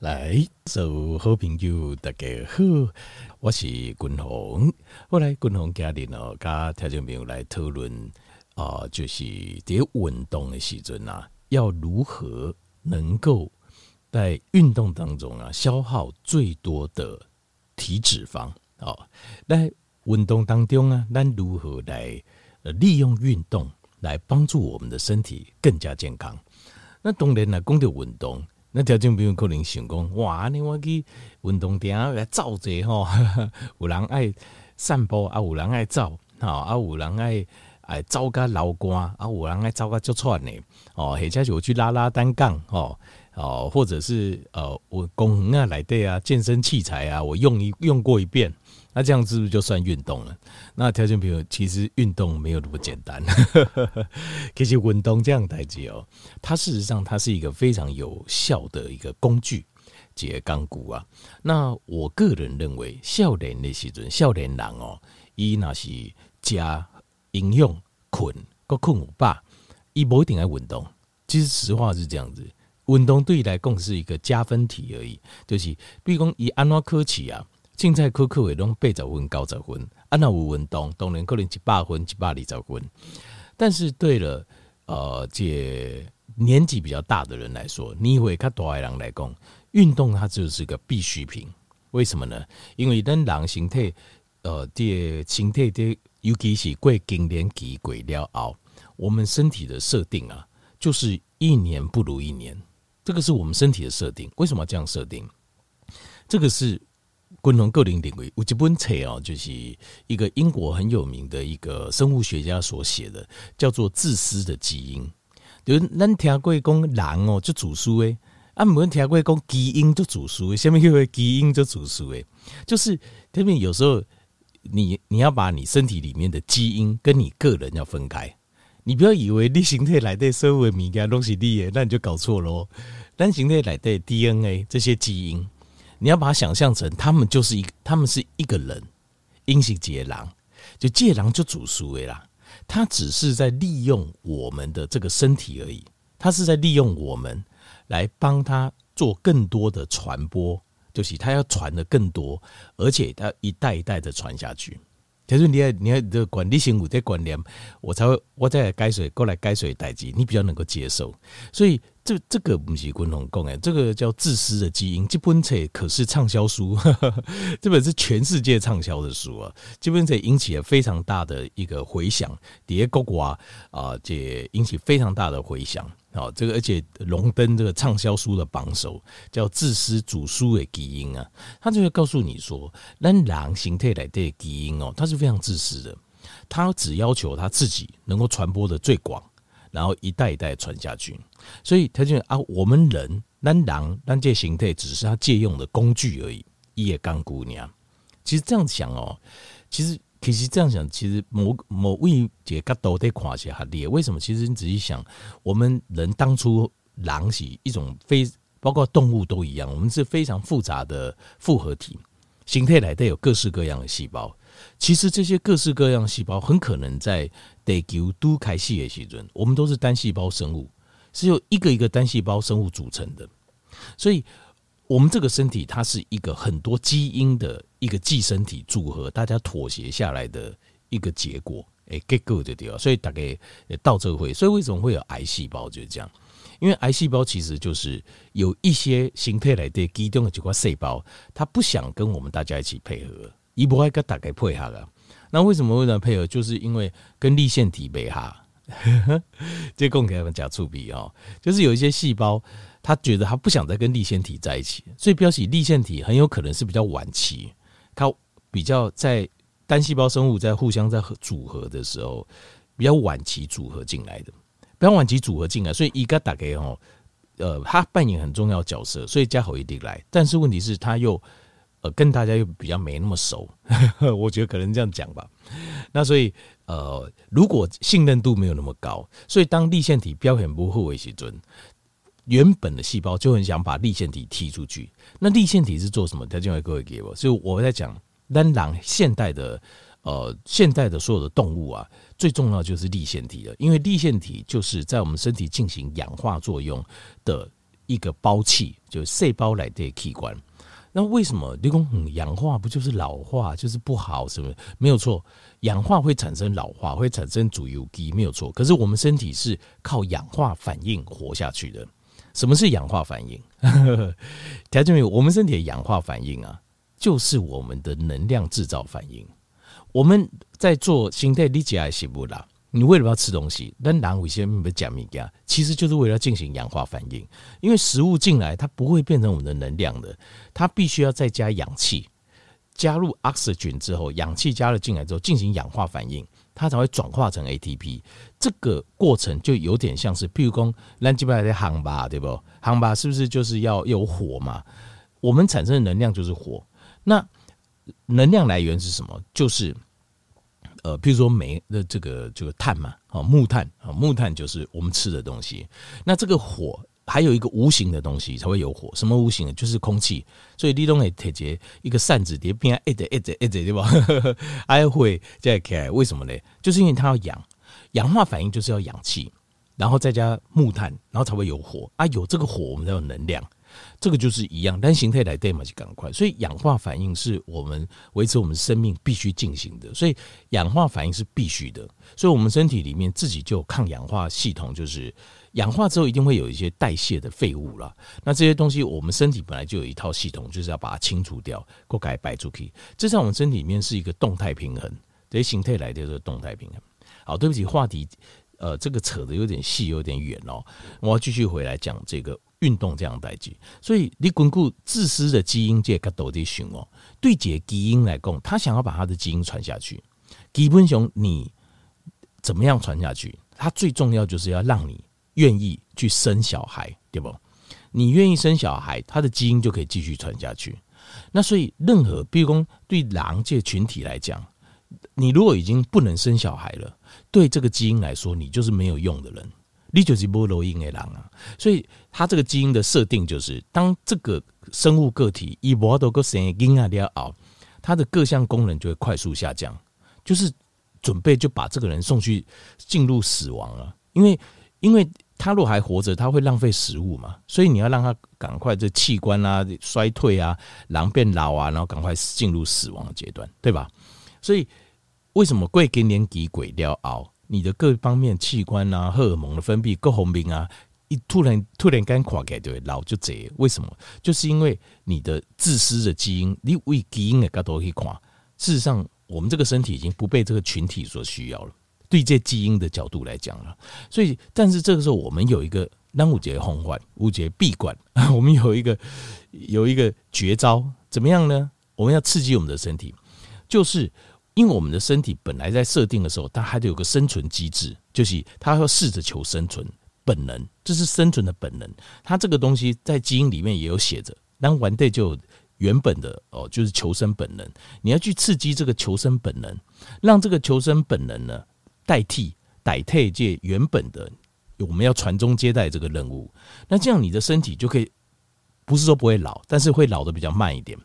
来，所有好朋友大家好，我是君鸿。后来君鸿家里呢，跟听众朋友来讨论啊，就是在运动的时阵啊，要如何能够在运动当中啊消耗最多的体脂肪哦。在运动当中啊，咱如何来利用运动来帮助我们的身体更加健康？那当然呢，讲到运动。那条件不用可能想讲，哇！你我去运动场来走者吼，有人爱散步啊，有人爱走，吼啊，有人爱爱走个老关，啊，有人爱走个足喘的哦，或者是我去拉拉单杠，吼哦，或者是呃，我公园啊来对啊，健身器材啊，我用一用过一遍。那这样是不是就算运动了？那条件朋友，其实运动没有那么简单。其实运动这样代志哦，它事实上它是一个非常有效的一个工具，解钢骨啊。那我个人认为，少年的时阵，少年人哦，伊那是加营养困，个困不饱，伊不一定爱运动。其实实话是这样子，运动对伊来讲是一个加分题而已，就是比如讲伊安怎考试啊。凊彩考考会拢八十分、九十分，啊，那有运动当然可能一百分、一百二十分。但是对了，呃，这年纪比较大的人来说，你以会较大的人来讲，运动它就是个必需品。为什么呢？因为咱人形态，呃，这形态的，尤其是过更年期过了后，我们身体的设定啊，就是一年不如一年。这个是我们身体的设定。为什么要这样设定？这个是。均衡个人领域有一本册哦，就是一个英国很有名的一个生物学家所写的，叫做《自私的基因》。就是咱听过讲人哦，就主输诶，啊，没人听过讲基因就主输诶，下面叫基因就主输诶，就是特别有时候你你要把你身体里面的基因跟你个人要分开，你不要以为你形态来的所有物件拢是你诶，那你就搞错喽。咱形态来的 DNA 这些基因。你要把它想象成，他们就是一，他们是一个人，因是接狼，就借狼就煮熟啦。他只是在利用我们的这个身体而已，他是在利用我们来帮他做更多的传播，就是他要传的更多，而且他一代一代的传下去。其实你要你要的管理性，我的观念，我才会我再来改水过来改水代志，你比较能够接受，所以。这这个不是均衡讲诶，这个叫自私的基因。这本册可是畅销书呵呵，这本是全世界畅销的书啊。这本册引起了非常大的一个回响，底下国啊啊，这引起非常大的回响哦。这个而且荣登这个畅销书的榜首，叫《自私主书的基因》啊。他就会告诉你说，那狼形态来的基因哦，它是非常自私的，他只要求他自己能够传播的最广。然后一代一代传下去，所以他就啊，我们人那狼那这形态只是他借用的工具而已。叶刚姑娘，其实这样想哦，其实其实这样想，其实某某位解个都得看些哈列。为什么？其实你仔细想，我们人当初狼是一种非包括动物都一样，我们是非常复杂的复合体，形态来带有各式各样的细胞。其实这些各式各样细胞很可能在地球都开始的时阵，我们都是单细胞生物，是由一个一个单细胞生物组成的。所以，我们这个身体它是一个很多基因的一个寄生体组合，大家妥协下来的一个结果。哎，结果就对了。所以大概到这会，所以为什么会有癌细胞？就是这样，因为癌细胞其实就是有一些形态来的其中的几块细胞，它不想跟我们大家一起配合。一不会跟大概配合了，那为什么会呢？配合？就是因为跟立腺体配合，这供给他们加粗笔哦。就是有一些细胞，他觉得他不想再跟立腺体在一起，所以标记粒线体很有可能是比较晚期，它比较在单细胞生物在互相在组合的时候，比较晚期组合进来的，比较晚期组合进来，所以一个大概哦，呃，他扮演很重要角色，所以加好一定来，但是问题是他又。呃，跟大家又比较没那么熟，我觉得可能这样讲吧。那所以，呃，如果信任度没有那么高，所以当立线体标很不好的时阵，原本的细胞就很想把立线体踢出去。那立线体是做什么？他就会各位给我。所以我在讲，当然现代的呃，现代的所有的动物啊，最重要就是立线体了，因为立线体就是在我们身体进行氧化作用的一个胞器，就是细胞来的器官。那为什么你说、嗯、氧化不就是老化，就是不好，什么？没有错，氧化会产生老化，会产生自由基，没有错。可是我们身体是靠氧化反应活下去的。什么是氧化反应？条件没有，我们身体的氧化反应啊，就是我们的能量制造反应。我们在做心态理解还是不啦？你为什么要吃东西，但哪有些没讲明呀？其实就是为了进行氧化反应，因为食物进来它不会变成我们的能量的，它必须要再加氧气，加入 oxygen 之后，氧气加了进来之后进行氧化反应，它才会转化成 ATP。这个过程就有点像是，譬如说咱基本上在航吧，对不？航吧是不是就是要有火嘛？我们产生的能量就是火，那能量来源是什么？就是。呃，比如说煤的这个这个碳嘛，啊木炭啊木炭就是我们吃的东西。那这个火还有一个无形的东西才会有火，什么无形的？就是空气。所以你都会贴结一个扇子叠边一直一直一直对吧？还 会再开，为什么呢？就是因为它要氧，氧化反应就是要氧气，然后再加木炭，然后才会有火啊。有这个火，我们才有能量。这个就是一样，但形态来对嘛就赶快，所以氧化反应是我们维持我们生命必须进行的，所以氧化反应是必须的，所以我们身体里面自己就有抗氧化系统，就是氧化之后一定会有一些代谢的废物了，那这些东西我们身体本来就有一套系统，就是要把它清除掉，过改摆出去，这在我们身体里面是一个动态平衡，这些形态来的这个动态平衡。好，对不起，话题呃这个扯得有点细，有点远哦，我要继续回来讲这个。运动这样代际，所以你巩固自私的基因，界个都得寻哦。对解基因来讲，他想要把他的基因传下去。基本熊，你怎么样传下去？他最重要就是要让你愿意去生小孩，对不？你愿意生小孩，他的基因就可以继续传下去。那所以，任何比如说对狼界群体来讲，你如果已经不能生小孩了，对这个基因来说，你就是没有用的人。你就是无路用的狼啊，所以他这个基因的设定就是，当这个生物个体一无多个生婴儿了后，它的各项功能就会快速下降，就是准备就把这个人送去进入死亡了。因为，因为他如果还活着，他会浪费食物嘛，所以你要让他赶快这器官啊衰退啊，狼变老啊，然后赶快进入死亡的阶段，对吧？所以为什么贵给年给鬼了后？你的各方面器官啊，荷尔蒙的分泌各红兵啊，一突然突然间垮开，对，老就贼。为什么？就是因为你的自私的基因，你为基因的角度去看，事实上，我们这个身体已经不被这个群体所需要了。对这基因的角度来讲了，所以，但是这个时候，我们有一个让五节红环，五节闭关，我们有一个有一个绝招，怎么样呢？我们要刺激我们的身体，就是。因为我们的身体本来在设定的时候，它还得有个生存机制，就是它要试着求生存本能，这是生存的本能。它这个东西在基因里面也有写着，当完对就原本的哦，就是求生本能。你要去刺激这个求生本能，让这个求生本能呢代替代替这原本的我们要传宗接代这个任务。那这样你的身体就可以不是说不会老，但是会老的比较慢一点，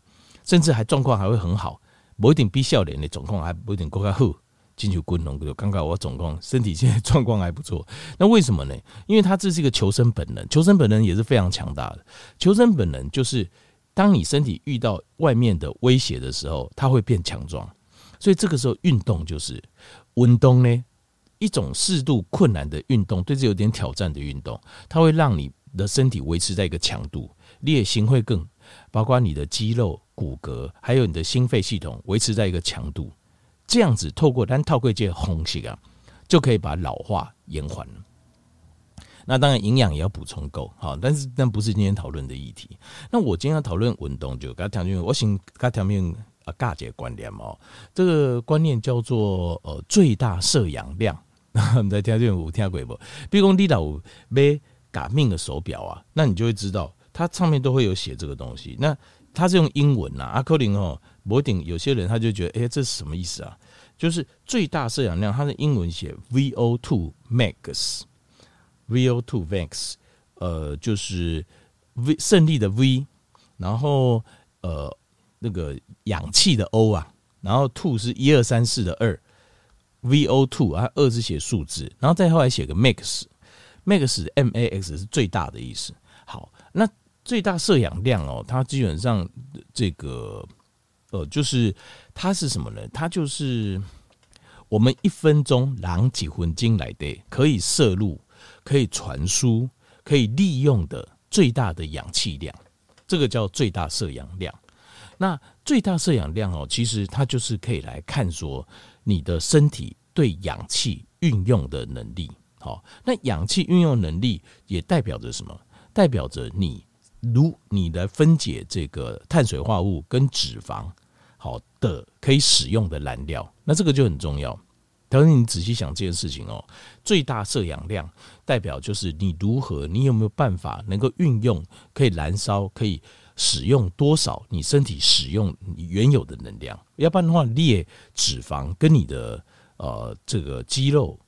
甚至还状况还会很好。不一定比笑脸的状况还不一定更加好，进去滚龙就刚刚我总共身体现在状况还不错。那为什么呢？因为他这是一个求生本能，求生本能也是非常强大的。求生本能就是当你身体遇到外面的威胁的时候，它会变强壮。所以这个时候运动就是运动呢，一种适度困难的运动，对这有点挑战的运动，它会让你的身体维持在一个强度，烈性会更。包括你的肌肉、骨骼，还有你的心肺系统，维持在一个强度，这样子透过单套柜界红血啊，就可以把老化延缓。那当然营养也要补充够，好，但是但不是今天讨论的议题。那我今天要讨论运动，就刚才讲，我先刚才讲啊，尬姐观念嘛，这个观念叫做呃最大摄氧量。你在听这种有听过不？比如讲你老买改命的手表啊，那你就会知道。它上面都会有写这个东西，那它是用英文呐、啊。阿科林哦，摩顶有些人他就觉得，哎、这是什么意思啊？就是最大摄氧量，它的英文写 VO2 max，VO2 max，呃，就是 V 胜利的 V，然后呃那个氧气的 O 啊，然后 two 是一二三四的二，VO2 啊，二是写数字，然后再后来写个 max，max M A X 是最大的意思。好。那最大摄氧量哦，它基本上这个呃，就是它是什么呢？它就是我们一分钟让几分钟来的可以摄入、可以传输、可以利用的最大的氧气量，这个叫最大摄氧量。那最大摄氧量哦，其实它就是可以来看说你的身体对氧气运用的能力。好，那氧气运用能力也代表着什么？代表着你如你来分解这个碳水化合物跟脂肪，好的可以使用的燃料。那这个就很重要。但是你仔细想这件事情哦，最大摄氧量代表就是你如何，你有没有办法能够运用，可以燃烧，可以使用多少你身体使用你原有的能量？要不然的话，列脂肪跟你的呃这个肌肉。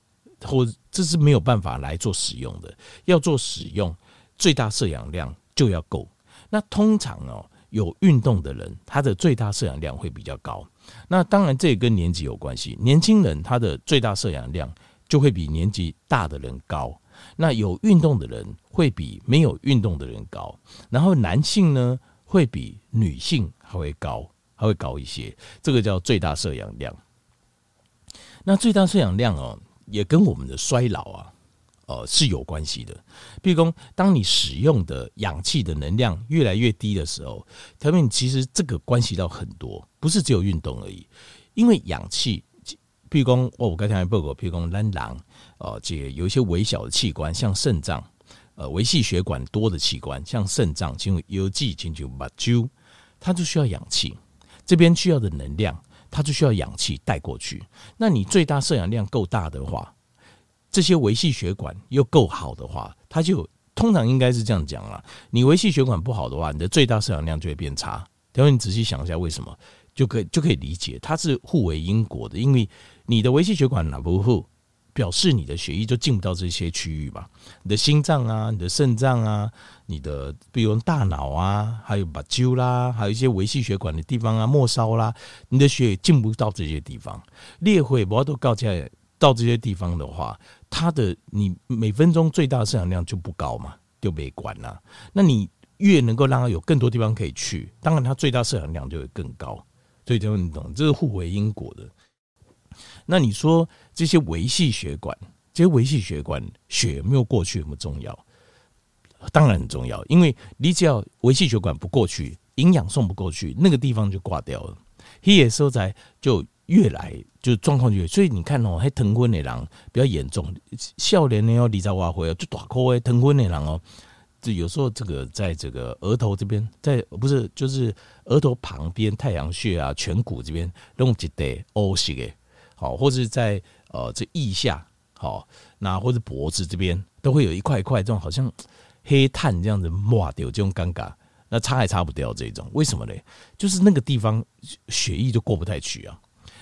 或这是没有办法来做使用的，要做使用，最大摄氧量就要够。那通常哦，有运动的人，他的最大摄氧量会比较高。那当然，这也跟年纪有关系。年轻人他的最大摄氧量就会比年纪大的人高。那有运动的人会比没有运动的人高。然后男性呢，会比女性还会高，还会高一些。这个叫最大摄氧量。那最大摄氧量哦。也跟我们的衰老啊，呃是有关系的。比如说，当你使用的氧气的能量越来越低的时候，他们其实这个关系到很多，不是只有运动而已。因为氧气，譬如说，我刚才报告，譬如说，咱人哦，这有一些微小的器官，像肾脏，呃，微细血管多的器官，像肾脏，进入腰际，进入目睭，它就需要氧气，这边需要的能量。它就需要氧气带过去。那你最大摄氧量够大的话，这些微细血管又够好的话，它就通常应该是这样讲啦。你微细血管不好的话，你的最大摄氧量就会变差。等会你仔细想一下，为什么就可以就可以理解，它是互为因果的。因为你的微细血管哪不好，表示你的血液就进不到这些区域嘛。你的心脏啊，你的肾脏啊。你的比如大脑啊，还有把灸啦，还有一些微细血管的地方啊，末梢啦，你的血进不到这些地方。裂会不要都告诫到这些地方的话，它的你每分钟最大的摄氧量就不高嘛，就没管了。那你越能够让它有更多地方可以去，当然它最大摄氧量就会更高。所以就你懂，这是互为因果的。那你说这些维系血管，这些维系血管血有没有过去，有没有重要？当然很重要，因为你只要维系血管不过去，营养送不过去，那个地方就挂掉了。黑眼收在就越来就状况就越，所以你看哦，还疼昏的人比较严重，笑脸的要离在挖回就大块的疼昏的人哦，就有时候这个在这个额头这边，在不是就是额头旁边太阳穴啊、颧骨这边弄几袋 O 型的，好，或者在呃这腋下好，那或者脖子这边都会有一块一块这种好像。黑炭这样子抹掉这种尴尬，那擦也擦不掉这种，为什么呢？就是那个地方血液就过不太去啊。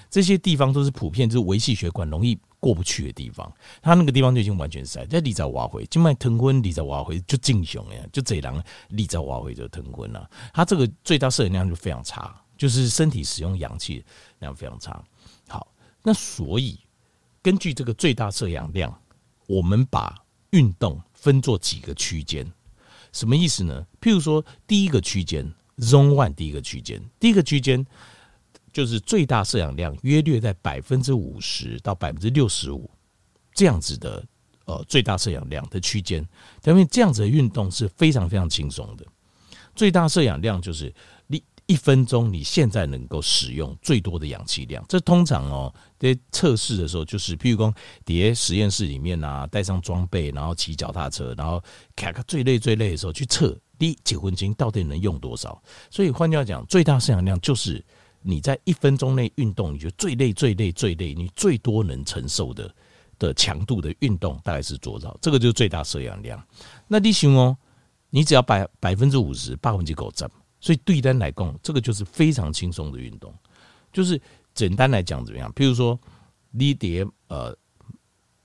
这些地方都是普遍就是维系血管容易过不去的地方，它那个地方就已经完全塞。在你再挖回，静脉腾昏，你再挖回就正常呀，就这样，你再挖回就腾昏了。它这个最大摄氧量就非常差，就是身体使用氧气量非常差。好，那所以根据这个最大摄氧量，我们把运动。分作几个区间，什么意思呢？譬如说，第一个区间，Zone One，第一个区间，第一个区间就是最大摄氧量约略在百分之五十到百分之六十五这样子的呃最大摄氧量的区间，因为这样子的运动是非常非常轻松的，最大摄氧量就是你。一分钟，你现在能够使用最多的氧气量，这通常哦，在测试的时候，就是譬如说，在实验室里面啊，带上装备，然后骑脚踏车，然后开个最累最累的时候去测，你几分钟到底能用多少？所以换句话讲，最大摄氧量就是你在一分钟内运动，你就最累最累最累，你最多能承受的的强度的运动大概是多少？这个就是最大摄氧量。那你想哦，你只要百百分之五十，百分之九十。所以对单来讲，这个就是非常轻松的运动。就是简单来讲怎么样？譬如说，你得呃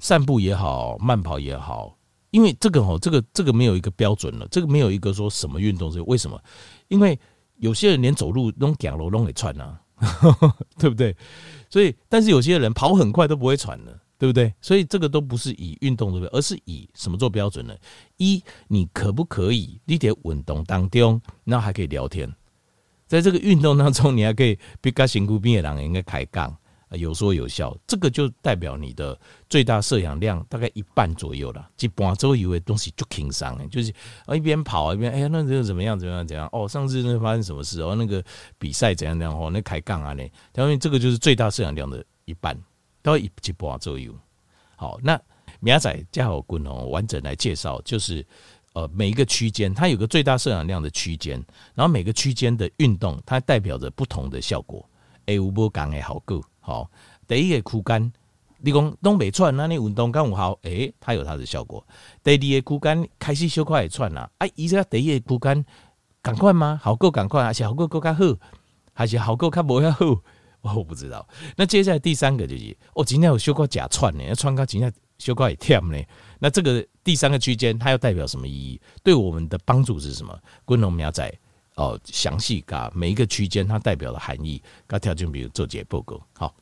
散步也好，慢跑也好，因为这个哦，这个这个没有一个标准了，这个没有一个说什么运动是为什么？因为有些人连走路都走路都给喘啊，对不对？所以，但是有些人跑很快都不会喘的，对不对？所以这个都不是以运动做，而是以什么做标准呢？一，你可不可以你得运动当中，然后还可以聊天，在这个运动当中，你还可以比较辛苦，并且两个人应该开杠。有说有笑，这个就代表你的最大摄氧量大概一半左右了。一般周以为东西就轻松，就是一边跑一边哎呀，那这个怎么样怎么样怎样？哦，上次那发生什么事哦？那个比赛怎样怎样？哦，那开杠啊呢？因为这个就是最大摄氧量的一半，到一一半左右。好，那明仔加好滚哦，完整来介绍，就是呃每一个区间它有个最大摄氧量的区间，然后每个区间的运动它代表着不同的效果。哎，有无讲的好过。好，第一个区间，你讲东北窜，那你运动刚好，诶、欸，它有它的效果。第二个区间开始小快窜啦，啊，伊这第一个区间赶快吗？好够赶快，还是好够够较好，还是好够较无遐好？我不知道。那接下来第三个就是，哦，今天有小快假窜呢，窜到今天小快也忝呢。那这个第三个区间，它要代表什么意义？对我们的帮助是什么？滚龙苗仔哦，详细噶每一个区间它代表的含义，噶条件比如做解报告好。